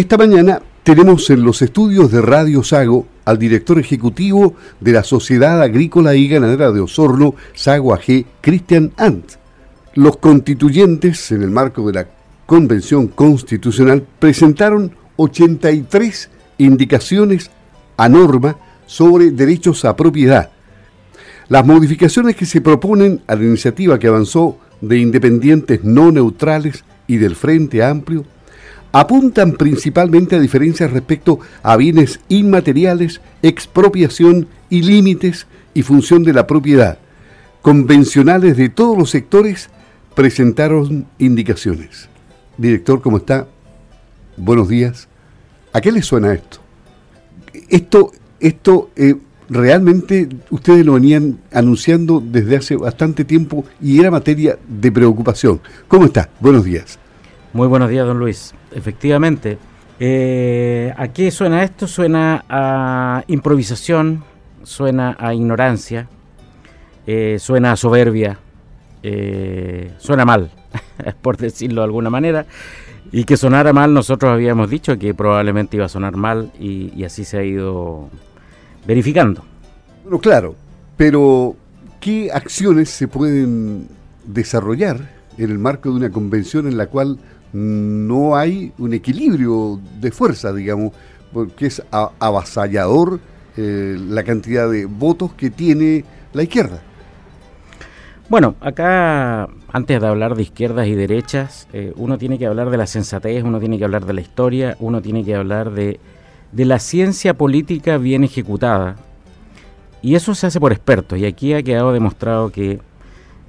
Esta mañana tenemos en los estudios de Radio Sago al director ejecutivo de la Sociedad Agrícola y Ganadera de Osorno, Sago AG, Cristian Ant. Los constituyentes, en el marco de la Convención Constitucional, presentaron 83 indicaciones a norma sobre derechos a propiedad. Las modificaciones que se proponen a la iniciativa que avanzó de independientes no neutrales y del Frente Amplio apuntan principalmente a diferencias respecto a bienes inmateriales, expropiación y límites y función de la propiedad. Convencionales de todos los sectores presentaron indicaciones. Director, ¿cómo está? Buenos días. ¿A qué le suena esto? Esto, esto eh, realmente ustedes lo venían anunciando desde hace bastante tiempo y era materia de preocupación. ¿Cómo está? Buenos días. Muy buenos días, don Luis. Efectivamente, eh, ¿a qué suena esto? Suena a improvisación, suena a ignorancia, eh, suena a soberbia, eh, suena mal, por decirlo de alguna manera. Y que sonara mal, nosotros habíamos dicho que probablemente iba a sonar mal y, y así se ha ido verificando. Bueno, claro, pero ¿qué acciones se pueden desarrollar en el marco de una convención en la cual no hay un equilibrio de fuerza, digamos, porque es avasallador eh, la cantidad de votos que tiene la izquierda. Bueno, acá antes de hablar de izquierdas y derechas, eh, uno tiene que hablar de la sensatez, uno tiene que hablar de la historia, uno tiene que hablar de, de la ciencia política bien ejecutada. Y eso se hace por expertos. Y aquí ha quedado demostrado que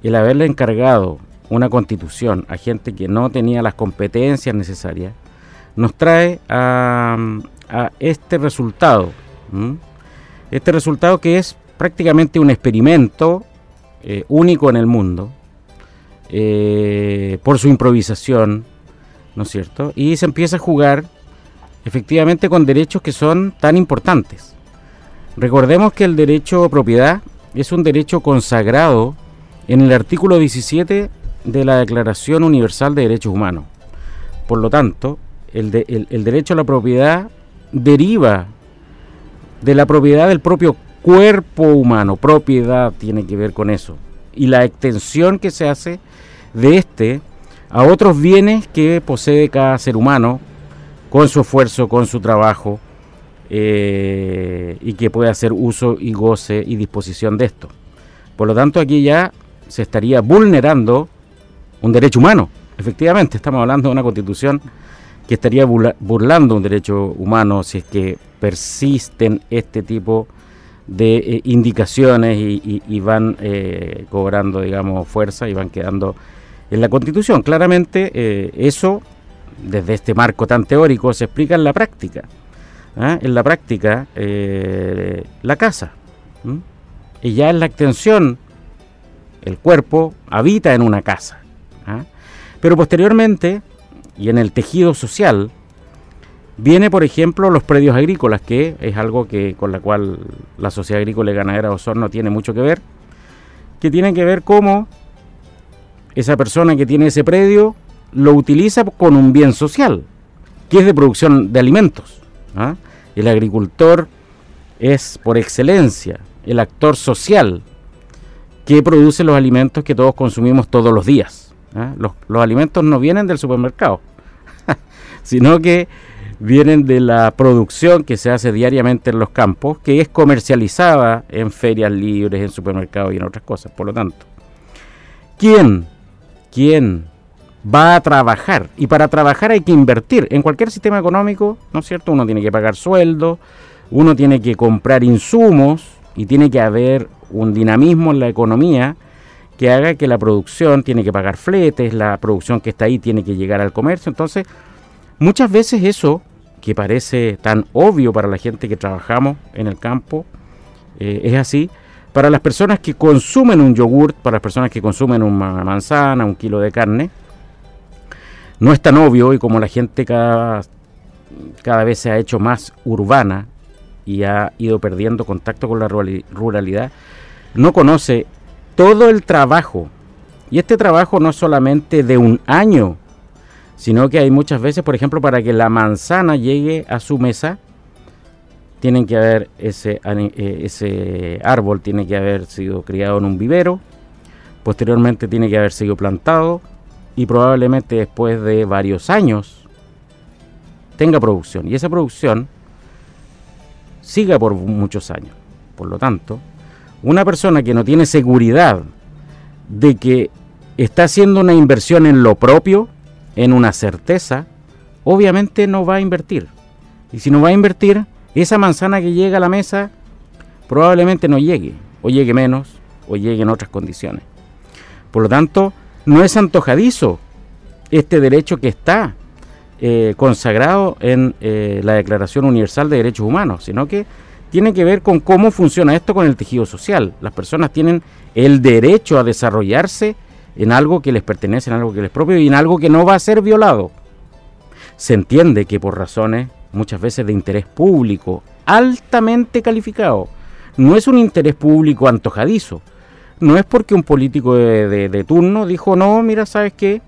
el haberle encargado una constitución a gente que no tenía las competencias necesarias, nos trae a, este resultado. Este resultado que es prácticamente un experimento eh, único en el mundo, eh, por su improvisación, ¿no es cierto? Y se empieza a jugar efectivamente con derechos que son tan importantes. Recordemos que el derecho a propiedad es un derecho consagrado en el artículo 17 de la Declaración Universal de Derechos Humanos. Por lo tanto, el, derecho a la propiedad deriva de la propiedad del propio cuerpo humano. Propiedad tiene que ver con eso. Y la extensión que se hace de este a otros bienes que posee cada ser humano con su esfuerzo, con su trabajo, eh, y que puede hacer uso y goce y disposición de esto. Por lo tanto, aquí ya se estaría vulnerando un derecho humano. Efectivamente, estamos hablando de una constitución que estaría burlando un derecho humano si es que persisten este tipo de eh, indicaciones y, van eh, cobrando, digamos, fuerza y van quedando en la constitución. Claramente eh, eso, desde este marco tan teórico, se explica en la práctica. ¿ah? En la práctica, la casa. Y ya en la extensión, el cuerpo habita en una casa. Pero posteriormente, y en el tejido social, viene, por ejemplo, los predios agrícolas, que es algo que con la cual la sociedad agrícola y ganadera de Osorno tiene mucho que ver, que tiene que ver cómo esa persona que tiene ese predio lo utiliza con un bien social, que es de producción de alimentos. ¿ah? El agricultor es, por excelencia, el actor social que produce los alimentos que todos consumimos todos los días. ¿Ah? Los, alimentos no vienen del supermercado, sino que vienen de la producción que se hace diariamente en los campos, que es comercializada en ferias libres, en supermercados y en otras cosas. Por lo tanto, ¿quién, quién va a trabajar? Y para trabajar hay que invertir. En cualquier sistema económico, ¿no es cierto? Uno tiene que pagar sueldo, uno tiene que comprar insumos y tiene que haber un dinamismo en la economía que haga que la producción tiene que pagar fletes, la producción que está ahí tiene que llegar al comercio. Entonces, muchas veces eso, que parece tan obvio para la gente que trabajamos en el campo, eh, es así. Para las personas que consumen un yogurt, para las personas que consumen una manzana, un kilo de carne, no es tan obvio y como la gente cada, cada vez se ha hecho más urbana y ha ido perdiendo contacto con la ruralidad, no conoce todo el trabajo, y este trabajo no es solamente de un año, sino que hay muchas veces, por ejemplo, para que la manzana llegue a su mesa, tienen que haber ese, eh, ese árbol tiene que haber sido criado en un vivero, posteriormente tiene que haber sido plantado y probablemente después de varios años tenga producción y esa producción siga por muchos años. Por lo tanto, una persona que no tiene seguridad de que está haciendo una inversión en lo propio, en una certeza, obviamente no va a invertir. Y si no va a invertir, esa manzana que llega a la mesa probablemente no llegue, o llegue menos, o llegue en otras condiciones. Por lo tanto, no es antojadizo este derecho que está eh, consagrado en eh, la Declaración Universal de Derechos Humanos, sino que tiene que ver con cómo funciona esto con el tejido social. Las personas tienen el derecho a desarrollarse en algo que les pertenece, en algo que les es propio y en algo que no va a ser violado. Se entiende que por razones muchas veces de interés público, altamente calificado, no es un interés público antojadizo, no es porque un político de turno dijo, no, mira, ¿sabes qué?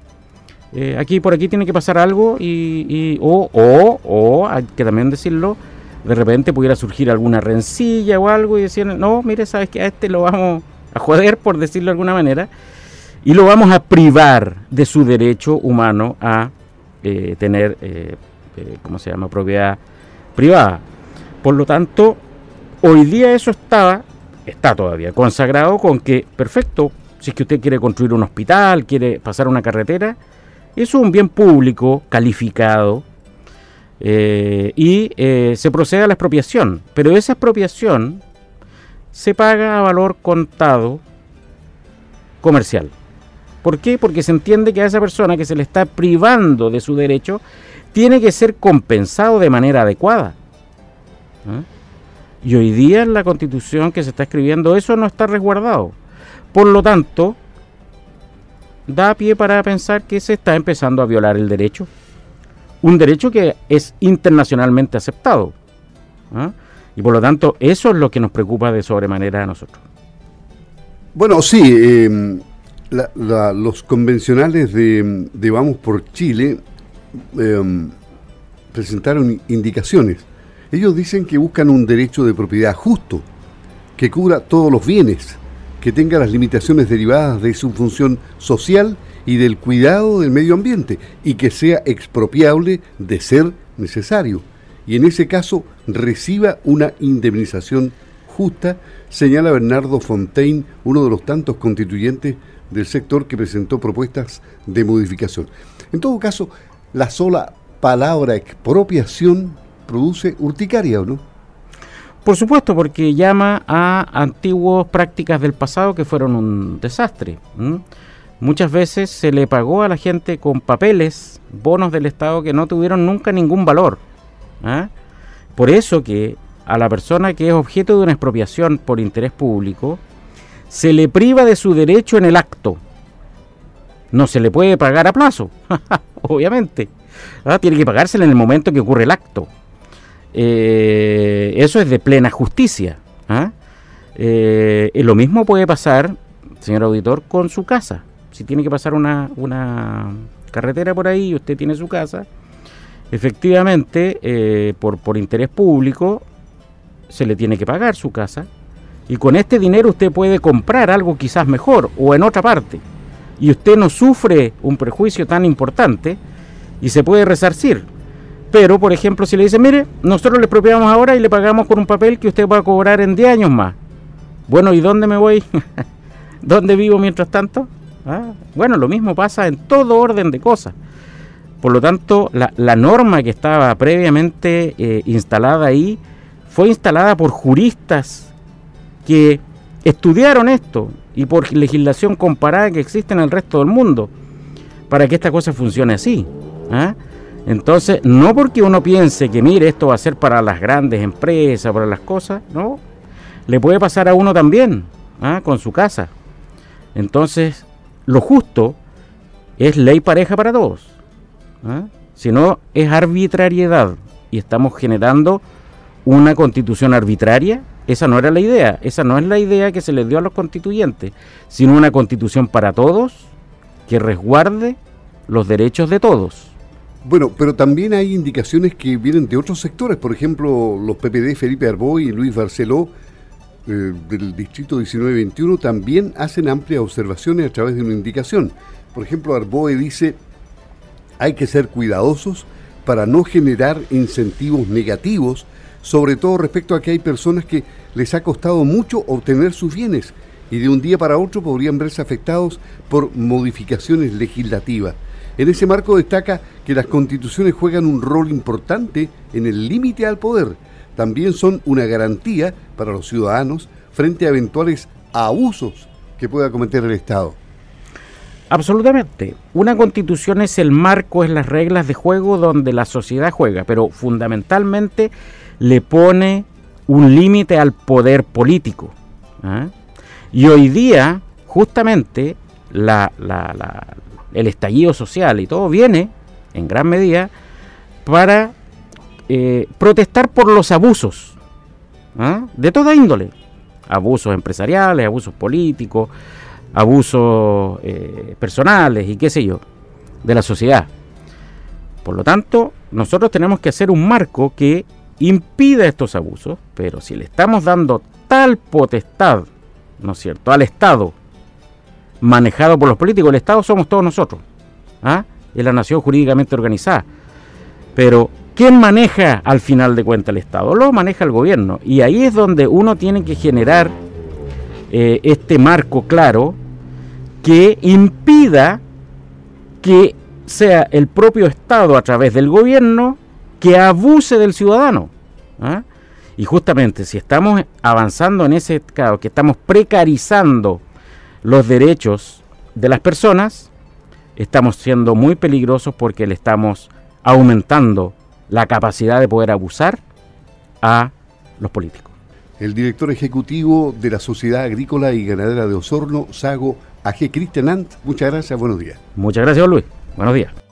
Eh, aquí por aquí tiene que pasar algo y, o, o, o, hay que también decirlo, de repente pudiera surgir alguna rencilla o algo y decir, no, mire, sabes que a este lo vamos a joder, por decirlo de alguna manera, y lo vamos a privar de su derecho humano a eh, tener, eh, eh, ¿cómo se llama?, propiedad privada. Por lo tanto, hoy día eso estaba, está todavía consagrado con que, perfecto, si es que usted quiere construir un hospital, quiere pasar una carretera, es un bien público calificado eh, y eh, se procede a la expropiación, pero esa expropiación se paga a valor contado comercial. ¿Por qué? Porque se entiende que a esa persona que se le está privando de su derecho tiene que ser compensado de manera adecuada. ¿Ah? Y hoy día en la constitución que se está escribiendo eso no está resguardado. Por lo tanto, da pie para pensar que se está empezando a violar el derecho. Un derecho que es internacionalmente aceptado. ¿ah? Y por lo tanto, eso es lo que nos preocupa de sobremanera a nosotros. Bueno, sí, em, los convencionales de, Vamos por Chile em, presentaron indicaciones. Ellos dicen que buscan un derecho de propiedad justo, que cubra todos los bienes, que tenga las limitaciones derivadas de su función social y del cuidado del medio ambiente y que sea expropiable de ser necesario y en ese caso reciba una indemnización justa, señala Bernardo Fontaine, uno de los tantos constituyentes del sector que presentó propuestas de modificación. En todo caso, la sola palabra expropiación produce urticaria, ¿o no? Por supuesto, porque llama a antiguas prácticas del pasado que fueron un desastre. Muchas veces se le pagó a la gente con papeles, bonos del Estado que no tuvieron nunca ningún valor. ¿ah? Por eso que a la persona que es objeto de una expropiación por interés público, se le priva de su derecho en el acto. No se le puede pagar a plazo, obviamente. ¿ah? Tiene que pagársela en el momento que ocurre el acto. Eh, eso es de plena justicia. ¿ah? Eh, lo mismo puede pasar, señor auditor, con su casa. Si tiene que pasar una, una carretera por ahí y usted tiene su casa, efectivamente, eh, por, por interés público, se le tiene que pagar su casa. Y con este dinero usted puede comprar algo quizás mejor o en otra parte. Y usted no sufre un prejuicio tan importante y se puede resarcir. Pero, por ejemplo, si le dicen, mire, nosotros le expropiamos ahora y le pagamos con un papel que usted va a cobrar en 10 años más. Bueno, ¿y dónde me voy? ¿Dónde vivo mientras tanto? Ah, bueno, lo mismo pasa en todo orden de cosas. Por lo tanto, la, norma que estaba previamente eh, instalada ahí fue instalada por juristas que estudiaron esto y por legislación comparada que existe en el resto del mundo para que esta cosa funcione así. ¿ah? Entonces, no porque uno piense que, mire, esto va a ser para las grandes empresas, para las cosas, no. Le puede pasar a uno también, ¿ah? con su casa. Entonces, lo justo es ley pareja para todos. ¿ah? Si no, es arbitrariedad. Y estamos generando una constitución arbitraria. Esa no era la idea. Esa no es la idea que se les dio a los constituyentes, sino una constitución para todos que resguarde los derechos de todos. Bueno, pero también hay indicaciones que vienen de otros sectores, por ejemplo, los PPD Felipe Arboy y Luis Barceló eh, del Distrito 1921 también hacen amplias observaciones a través de una indicación. Por ejemplo, Arboe dice, hay que ser cuidadosos para no generar incentivos negativos, sobre todo respecto a que hay personas que les ha costado mucho obtener sus bienes y de un día para otro podrían verse afectados por modificaciones legislativas. En ese marco destaca que las constituciones juegan un rol importante en el límite al poder. También son una garantía para los ciudadanos frente a eventuales abusos que pueda cometer el Estado. Absolutamente. Una constitución es el marco, es las reglas de juego donde la sociedad juega, pero fundamentalmente le pone un límite al poder político. ¿ah? Y hoy día, justamente, la, el estallido social y todo viene, en gran medida, para eh, protestar por los abusos ¿ah? de toda índole. Abusos empresariales, abusos políticos, abusos eh, personales y qué sé yo, de la sociedad. Por lo tanto, nosotros tenemos que hacer un marco que impida estos abusos, pero si le estamos dando tal potestad ¿no es cierto?, al Estado, manejado por los políticos. El Estado somos todos nosotros, ¿ah? es la nación jurídicamente organizada. Pero, ¿quién maneja al final de cuentas el Estado? Lo maneja el gobierno. Y ahí es donde uno tiene que generar eh, este marco claro que impida que sea el propio Estado a través del gobierno que abuse del ciudadano. ¿ah? Y justamente si estamos avanzando en ese caso, que estamos precarizando los derechos de las personas, estamos siendo muy peligrosos porque le estamos aumentando la capacidad de poder abusar a los políticos. El director ejecutivo de la Sociedad Agrícola y Ganadera de Osorno, Sago AG Cristian Ant, muchas gracias, buenos días. Muchas gracias, Luis. Buenos días.